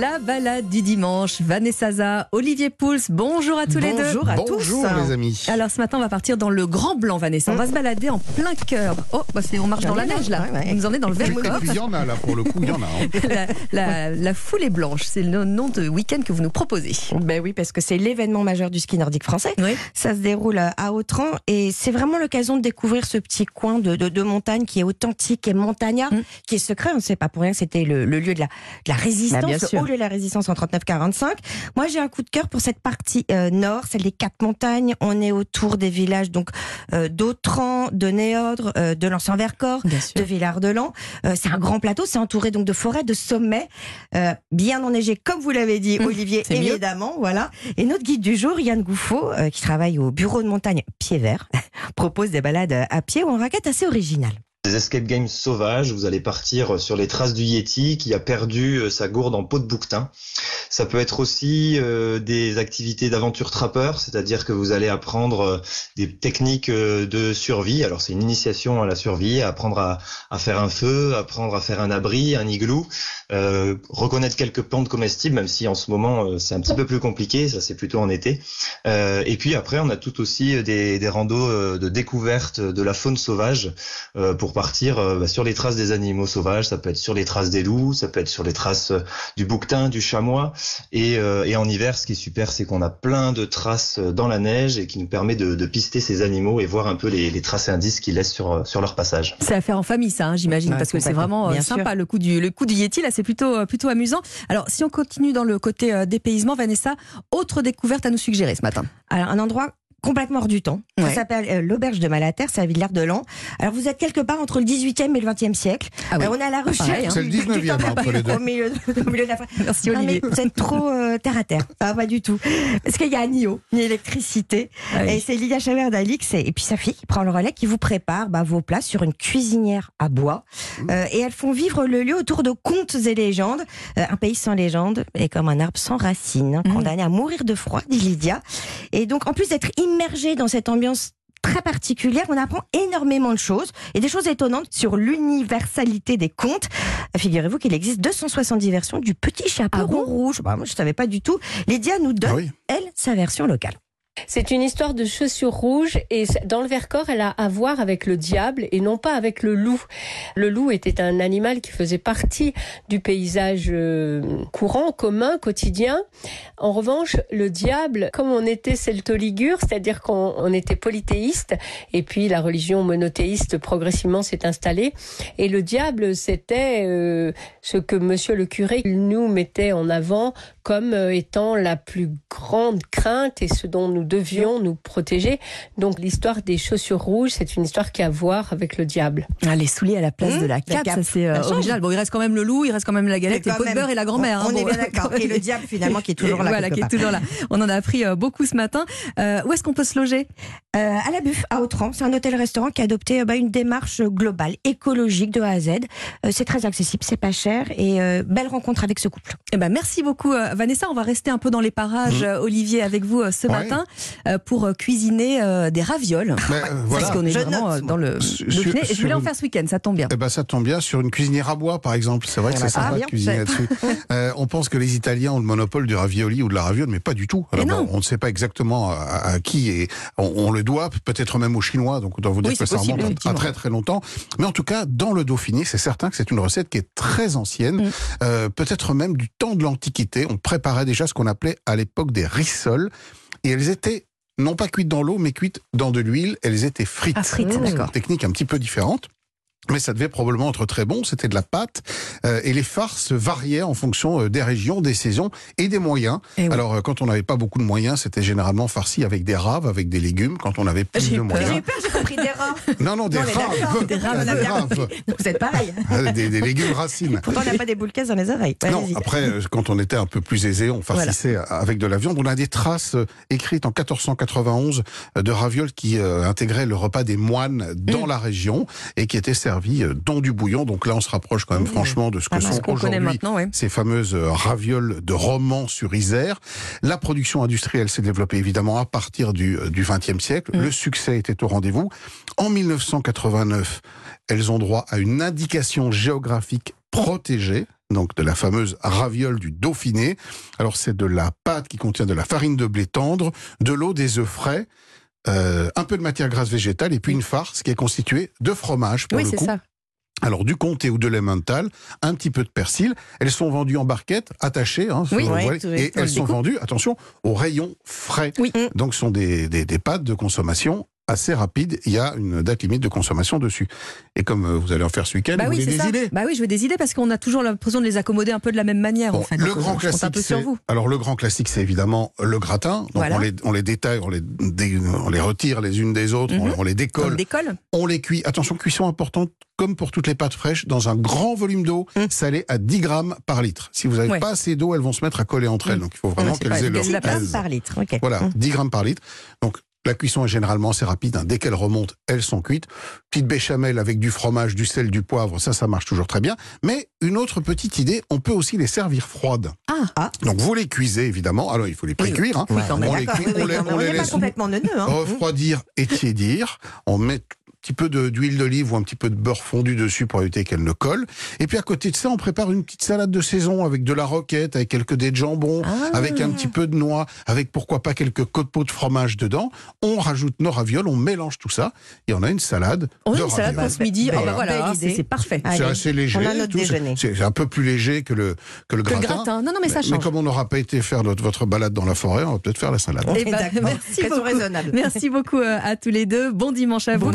La balade du dimanche, Vanessa Zaza, Olivier Pouls, bonjour à tous les deux. Bonjour à Bonjour tous. les amis. Alors ce matin, on va partir dans le Grand Blanc, Vanessa. On va se balader en plein cœur. Oh, bah, on marche dans la neige là. Ouais, ouais. On nous en est dans le Vercors. il y en a là pour le coup, il y en a. hein. La, la, la foule est blanche, c'est le nom de week-end que vous nous proposez. Ben oui, parce que c'est l'événement majeur du ski nordique français. Oui. Ça se déroule à Autran et c'est vraiment l'occasion de découvrir ce petit coin de, de, de montagne qui est authentique et montagnard, Mm. qui est secret. On ne sait pas pour rien que c'était le, le lieu de la, de la résistance, Bah, bien sûr. La résistance en 39-45. Moi, j'ai un coup de cœur pour cette partie euh, nord, celle des quatre montagnes. On est autour des villages donc euh, d'Autran, de Néodre, euh, de l'Anse-en-Vercors. Bien de Villard-de-Lans. C'est un grand plateau, c'est entouré donc de forêts, de sommets, bien enneigés, comme vous l'avez dit, Mmh, Olivier, mieux. évidemment. Voilà. Et notre guide du jour, Yann Gouffot, qui travaille au bureau de montagne Pied Vert, propose des balades à pied ou en raquette assez originales. Des escape games sauvages, vous allez partir sur les traces du Yeti qui a perdu euh, sa gourde en peau de bouquetin. Ça peut être aussi euh, des activités d'aventure trappeur, c'est-à-dire que vous allez apprendre euh, des techniques euh, de survie. Alors c'est une initiation à la survie, apprendre à, faire un feu, apprendre à faire un abri, un igloo, euh, reconnaître quelques plantes comestibles, même si en ce moment euh, c'est un petit peu plus compliqué, ça c'est plutôt en été. Euh, et puis après on a tout aussi des, des randos euh, de découverte de la faune sauvage euh, pour partir euh, bah, sur les traces des animaux sauvages. Ça peut être sur les traces des loups, ça peut être sur les traces euh, du bouquetin, du chamois. Et, euh, et en hiver, ce qui est super, c'est qu'on a plein de traces dans la neige et qui nous permet de, de pister ces animaux et voir un peu les, les traces et indices qu'ils laissent sur, sur leur passage. C'est à faire en famille, ça, hein, j'imagine, Ouais, parce que c'est vraiment euh, Bien sympa le coup du le coup du Yeti. Là, c'est plutôt euh, plutôt amusant. Alors, si on continue dans le côté euh, dépaysement, Vanessa, autre découverte à nous suggérer ce matin? Alors, un endroit complètement hors du temps. Ouais. Ça s'appelle euh, l'auberge de Malater, c'est à Villard-de-Lans. Alors, vous êtes quelque part entre le 18e et le 20e siècle. Ah oui. Euh, on est à la pareil, recherche. hein. C'est le du- du 19e temps entre perdu les deux. Au milieu, au milieu de la Merci Non, Olivier. mais vous êtes trop euh, terre à terre. Ah, pas du tout. Parce qu'il y a ni eau, ni électricité. Ah oui. Et c'est Lydia Chavert-Dalix et puis sa fille qui prend le relais, qui vous prépare bah, vos plats sur une cuisinière à bois. Euh, et elles font vivre le lieu autour de contes et légendes. Euh, un pays sans légende est comme un arbre sans racines, hein, condamné à mourir de froid, dit Lydia. Et donc, en plus d'être immergé dans cette ambiance très particulière, on apprend énormément de choses et des choses étonnantes sur l'universalité des contes. Figurez-vous qu'il existe 270 versions du Petit Chapeau Ah bon? Rouge. Bah, moi, je savais pas du tout. Lydia nous donne, Ah oui. elle, sa version locale. C'est une histoire de chaussures rouges et dans le Vercors, elle a à voir avec le diable et non pas avec le loup. Le loup était un animal qui faisait partie du paysage euh, courant, commun, quotidien. En revanche, le diable, comme on était celto-ligure, c'est-à-dire qu'on on était polythéiste, et puis la religion monothéiste progressivement s'est installée, et le diable, c'était euh, ce que Monsieur le curé nous mettait en avant comme euh, étant la plus grande crainte et ce dont nous devions nous protéger. Donc l'histoire des chaussures rouges, c'est une histoire qui a à voir avec le diable. Ah, les souliers à la place Mmh, de la cape, cape. ça c'est euh, original. Bon, il reste quand même le loup, il reste quand même la galette, quand pots de beurre et la grand-mère. On, hein. on est bien d'accord. Et le diable, finalement, qui est toujours là. Voilà, qui est toujours là. On en a appris euh, beaucoup ce matin. Euh, où est-ce qu'on peut se loger? Euh, à la Buff, à Autran. C'est un hôtel-restaurant qui a adopté euh, bah, une démarche globale, écologique de A à Z. Euh, c'est très accessible, c'est pas cher et euh, belle rencontre avec ce couple. Eh ben, merci beaucoup euh, Vanessa. On va rester un peu dans les parages, euh, Olivier, avec vous euh, ce Ouais. matin euh, pour euh, cuisiner euh, des ravioles. Mais, euh, voilà. Parce qu'on est Je vraiment note. euh, dans le, Sur- le dîner. Et Je sur voulais en faire ce week-end, ça tombe bien. Eh ben, ça tombe bien sur une cuisinière à bois, par exemple. C'est vrai que c'est Ah, sympa bien, de cuisiner là-dessus. Euh, on pense que les Italiens ont le monopole du ravioli ou de la raviole, mais pas du tout. Alors, bon, on ne sait pas exactement à, à qui et on, on le doit, peut-être même aux Chinois. Donc, on doit vous dire Oui, que ça possible, remonte à- très très longtemps. Mais en tout cas, dans le Dauphiné, c'est certain que c'est une recette qui est très ancienne, Mm. euh, peut-être même du temps de l'Antiquité. On préparait déjà ce qu'on appelait à l'époque des rissoles, et elles étaient non pas cuites dans l'eau, mais cuites dans de l'huile. Elles étaient frites. Ah, frites, Mmh. d'accord. Technique un petit peu différente. Mais ça devait probablement être très bon, c'était de la pâte, euh, et les farces variaient en fonction euh, des régions, des saisons et des moyens. Eh oui. Alors euh, quand on n'avait pas beaucoup de moyens, c'était généralement farci avec des raves, avec des légumes, quand on avait plus J'ai de eu peur. J'ai moyens. eu peur, j'ai compris des rats. Non, non, des Non, raves, Des raves, des raves. Vous êtes pareil. Des, des légumes racines. Pourtant, on n'a pas des boules dans les oreilles. Non, après, quand on était un peu plus aisé, on farcissait avec de la viande. On a des traces écrites en 1491 euh, de ravioles qui euh, intégraient le repas des moines dans Mm. la région et qui étaient servis euh, dans du bouillon. Donc là, on se rapproche quand même Mmh. franchement de ce que sont aujourd'hui ouais. ces fameuses euh, ravioles de Romans sur Isère. La production industrielle s'est développée évidemment à partir du euh, XXe siècle. Mm. Le succès était au rendez-vous. En 1989, elles ont droit à une indication géographique protégée. donc de la fameuse raviole du Dauphiné. Alors c'est de la pâte qui contient de la farine de blé tendre, de l'eau, des œufs frais, euh, un peu de matière grasse végétale et puis une farce qui est constituée de fromage pour Oui, le coup. ça. Alors du comté ou de l'emmental, un petit peu de persil. Elles sont vendues en barquettes, attachées, hein, Oui, ouais, et elles sont vendues, attention, au rayon frais. Oui. Donc ce sont des, des, des pâtes de consommation assez rapides. Il y a une date limite de consommation dessus. Et comme euh, vous allez en faire ce week-end, Bah vous oui, voulez des ça. idées Bah oui, je veux des idées parce qu'on a toujours l'impression de les accommoder un peu de la même manière. Bon, en fait. le Donc, grand un classique, c'est alors le grand classique, c'est évidemment le gratin. Donc Voilà. on les on les détaille, on les dé- on les retire les unes des autres, on- Mhm. on, les décolle, des cols. on les cuit. Attention, cuisson importante, comme pour toutes les pâtes fraîches, dans un grand volume d'eau, Mhm. salée à 10 grammes par litre. Si vous n'avez Ouais. pas assez d'eau, elles vont se mettre à coller entre elles. Mhm. Donc il faut vraiment qu'elles aient leur efficace. La place aise. par litre. ok. Voilà, Hum. 10 grammes par litre. Donc la cuisson est généralement assez rapide. hein. Dès qu'elles remontent, elles sont cuites. Petite béchamel avec du fromage, du sel, du poivre, ça, ça marche toujours très bien. Mais une autre petite idée, on peut aussi les servir froides. Ah, Donc vous les cuisez évidemment. Alors il faut les pré-cuire. hein. Oui. On les cuit, on les- on les laisse neuneux. Hein. refroidir et tiédir. On met petit peu d'huile d'olive ou un petit peu de beurre fondu dessus pour éviter qu'elle ne colle. Et puis à côté de ça, on prépare une petite salade de saison avec de la roquette, avec quelques dés de jambon, Ah. avec un petit peu de noix, avec pourquoi pas quelques copeaux de fromage dedans. On rajoute nos ravioles, on mélange tout ça et on a une salade on a une salade pour ce midi. Oh, bah voilà, c'est parfait. C'est assez léger. on a notre déjeuner. C'est un peu plus léger que le, que le Que le gratin. Non, non, mais ça Mais change. comme on n'aura pas été faire notre- votre balade dans la forêt, on va peut-être faire la salade. Eh ben, merci beaucoup. Merci beaucoup euh, à tous les deux. Bon dimanche à vous.